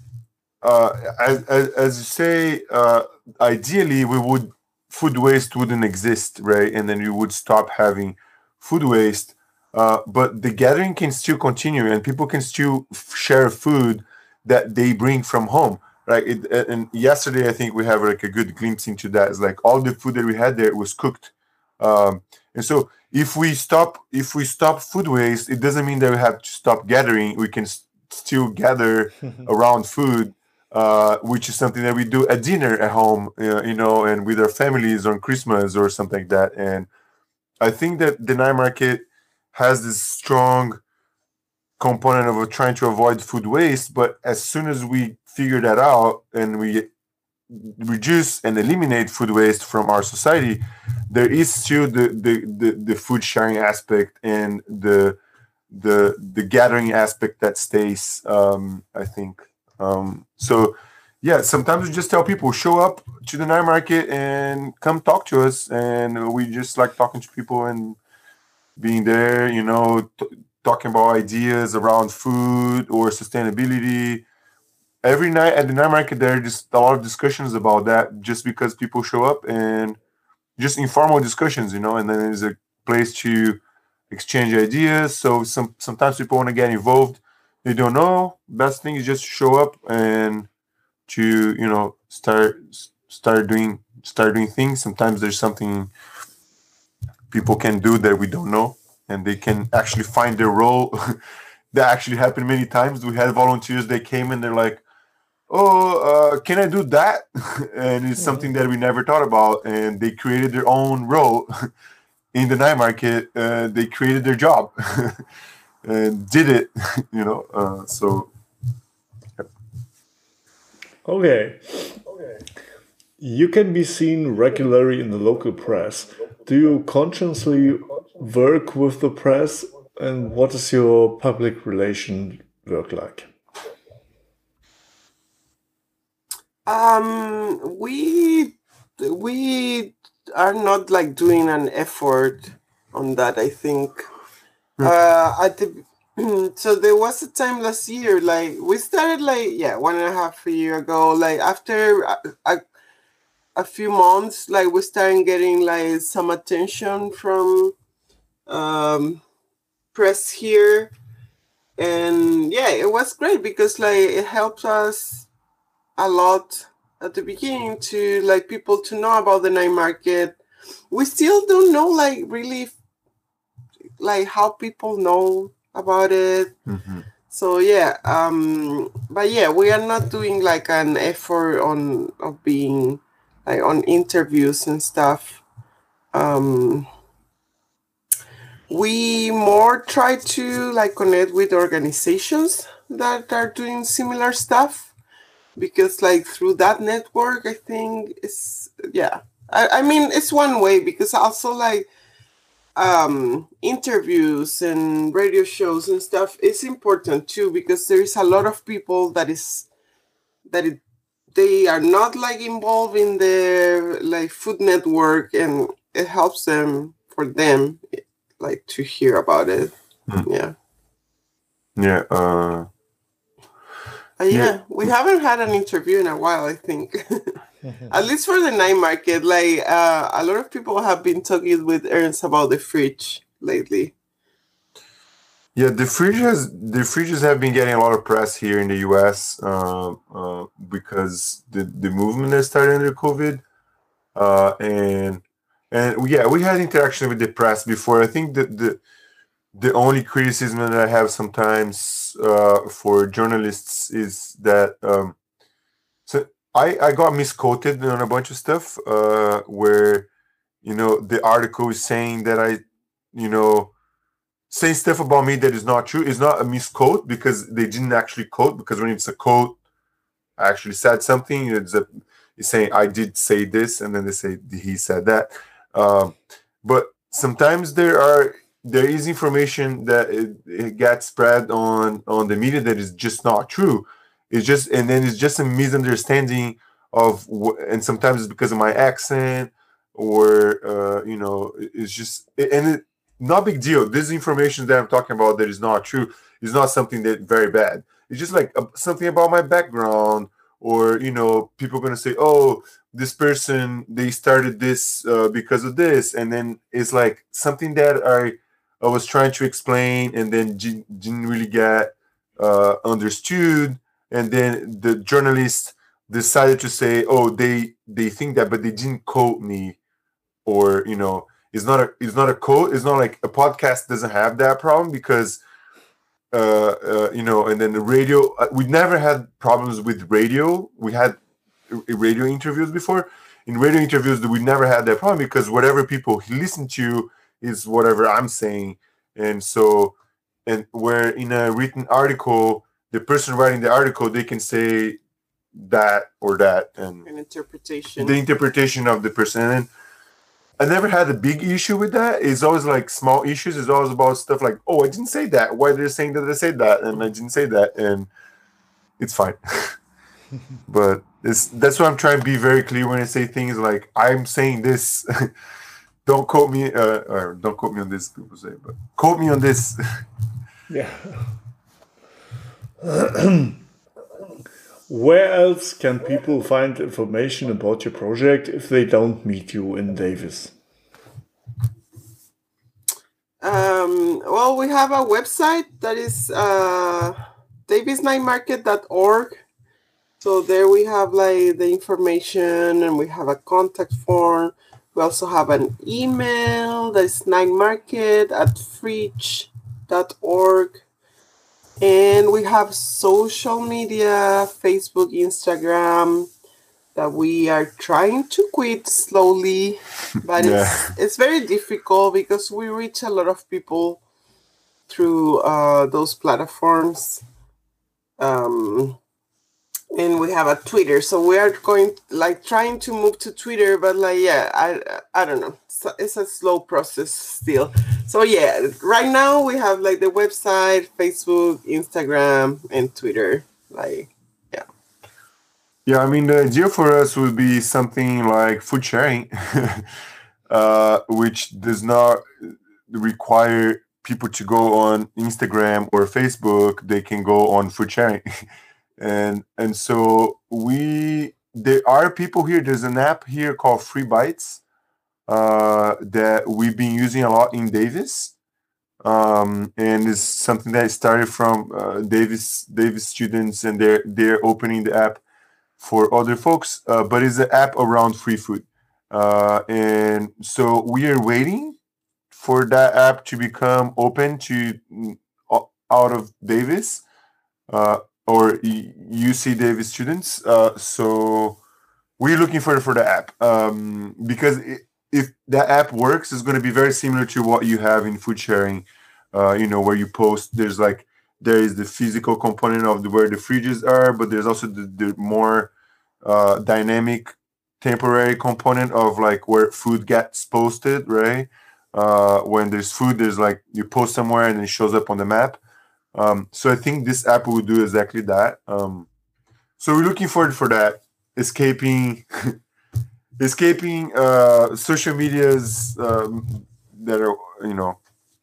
uh, as, as, as you say, uh, ideally we would food waste wouldn't exist, right? And then you would stop having food waste. Uh, but the gathering can still continue, and people can still share food that they bring from home, right? It, and yesterday, I think we have like a good glimpse into that. It's like all the food that we had there was cooked, um, and so if we stop, if we stop food waste, it doesn't mean that we have to stop gathering. We can s- still gather around food uh, which is something that we do at dinner at home, uh, you know, and with our families on Christmas or something like that. And I think that the night market has this strong component of trying to avoid food waste. But as soon as we figure that out and we reduce and eliminate food waste from our society, there is still the the, the, the food sharing aspect and the the the gathering aspect that stays. Um, I think. Um, so yeah, sometimes we just tell people show up to the night market and come talk to us, and we just like talking to people and being there. You know, t- talking about ideas around food or sustainability. Every night at the night market there are just a lot of discussions about that just because people show up and just informal discussions you know and then there's a place to exchange ideas. So some sometimes people want to get involved they don't know. Best thing is just show up and to you know start start doing start doing things. Sometimes there's something people can do that we don't know and they can actually find their role. That actually happened many times. We had volunteers they came and they're like oh uh, can i do that? And it's something that we never thought about and they created their own role in the night market uh, they created their job and did it you know uh, so. Okay okay. You can be seen regularly in the local press. Do you consciously work with the press? And what is your public relation work like Um, we we are not like doing an effort on that. I think. Uh, at the so there was a time last year, like we started like yeah one and a half a year ago. Like after a, a, a few months, like we started getting like some attention from um, press here, and yeah, it was great because like it helps us a lot at the beginning to like people to know about the night market. We still don't know like really like how people know about it. mhm. So yeah, um but yeah, we are not doing like an effort on of being like on interviews and stuff. Um we more try to like connect with organizations that are doing similar stuff because like through that network i think it's yeah. I, I mean it's one way because also like um interviews and radio shows and stuff is important too because there is a lot of people that is that it, they are not like involved in the like food network and it helps them for them like to hear about it. Hmm. yeah. Yeah uh Uh, yeah, we haven't had an interview in a while, I think. At least for the night market, like uh, a lot of people have been talking with Ernst about the fridge lately. Yeah, the fridges the fridges have been getting a lot of press here in the U.S. Uh, uh, because the the movement that started under COVID, uh, and and yeah, we had interaction with the press before. I think that the the only criticism that I have sometimes uh, for journalists is that um, so I I got misquoted on a bunch of stuff uh, where you know the article is saying that I you know saying stuff about me that is not true is not a misquote because they didn't actually quote because when it's a quote I actually said something it's a it's saying I did say this and then they say he said that. Um, but sometimes there are there is information that it, it gets spread on on the media that is just not true it's just and then it's just a misunderstanding of and sometimes it's because of my accent or uh, you know it's just and it, not big deal. This information that I'm talking about that is not true is not something that very bad. It's just like uh, something about my background, or you know, people gonna say, "Oh, this person they started this uh, because of this," and then it's like something that I I was trying to explain and then di- didn't really get uh, understood, and then the journalist decided to say, "Oh, they they think that, but they didn't quote me," or you know it's not a it's not a code it's not like a podcast doesn't have that problem because uh, uh you know and then the radio uh, we never had problems with radio. We had uh, radio interviews before. In radio interviews we never had that problem because whatever people listen to is whatever i'm saying and so and where in a written article the person writing the article they can say that or that and An interpretation. the interpretation of the person. And I never had a big issue with that. It's always like small issues. It's always about stuff like, oh, I didn't say that. Why they're saying that I said that, and I didn't say that, and it's fine. but it's that's why I'm trying to be very clear when I say things like I'm saying this. don't quote me, uh, or don't quote me on this. People say, but quote me on this. Yeah. where else can people find information about your project if they don't meet you in Davis? Um, well, we have a website that is uh, davisnightmarket.org. So there we have like the information and we have a contact form. We also have an email that is nightmarket at freech.org. And we have social media, Facebook, Instagram, that we are trying to quit slowly, but yeah. it's, it's very difficult because we reach a lot of people through uh, those platforms. Um, and we have a Twitter, so we are going like trying to move to Twitter, but like yeah, I I don't know, it's a, it's a slow process still. So yeah, right now we have like the website, Facebook, Instagram, and Twitter. Like yeah. Yeah, I mean the idea for us would be something like food sharing, uh, which does not require people to go on Instagram or Facebook. They can go on food sharing. and and so we there are people here there's an app here called free bites uh, that we've been using a lot in davis. Um, and it's something that started from uh, davis davis students and they're they're opening the app for other folks uh, but it's an app around free food. Uh, and so we are waiting for that app to become open to mm, out of davis. Uh, or UC Davis students. Uh, so we're looking for for the app um, because it, if that app works, it's going to be very similar to what you have in food sharing. Uh, you know, where you post. There's like there is the physical component of the, where the fridges are, but there's also the, the more uh, dynamic temporary component of like where food gets posted, right? Uh, when there's food, there's like you post somewhere and it shows up on the map. Um, so I think this app will do exactly that. Um, so we're looking forward for that. Escaping, escaping uh, social medias um, that are you know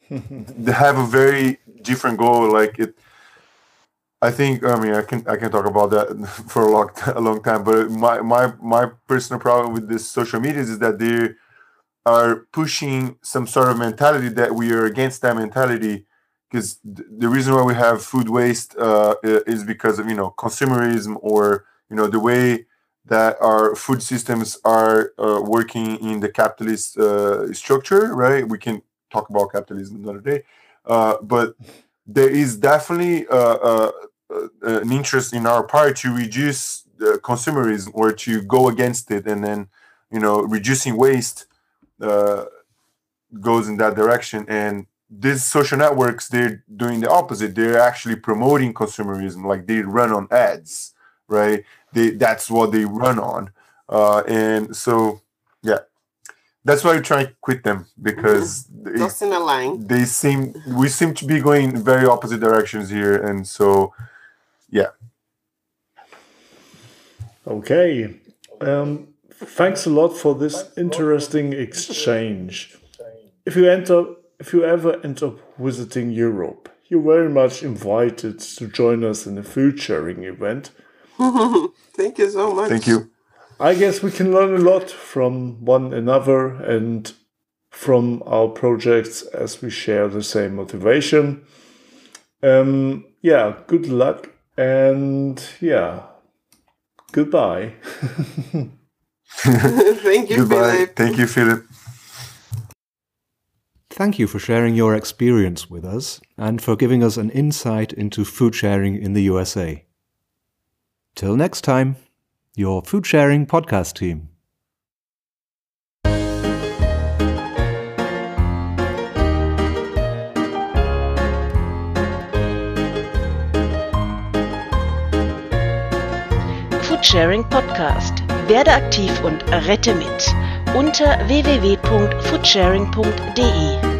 they have a very different goal. Like it, I think. I mean, I can I can talk about that for a long a long time. But my my my personal problem with this social medias is that they are pushing some sort of mentality that we are against that mentality because the reason why we have food waste uh, is because of you know consumerism or you know the way that our food systems are uh, working in the capitalist uh, structure right? We can talk about capitalism another day. Uh, but there is definitely uh, uh, an interest in our part to reduce consumerism or to go against it and then you know reducing waste goes in that direction. And these social networks they're doing the opposite. They're actually promoting consumerism like they run on ads right? They that's what they run on. Uh, and so yeah. That's why we try to quit them because mm-hmm. they, they seem we seem to be going very opposite directions here and so yeah. Okay. Um, thanks a lot for this interesting exchange. If you enter if you ever end up visiting Europe, you're very much invited to join us in a food sharing event. Thank you so much. Thank you. I guess we can learn a lot from one another and from our projects as we share the same motivation. Um, yeah, good luck and yeah, goodbye. Thank you, Goodbye. Philip. Thank you, Philip. Thank you for sharing your experience with us and for giving us an insight into food sharing in the USA. Till next time, your food sharing podcast team. Food Sharing Podcast. Werde aktiv und rette mit unter www.foodsharing.de.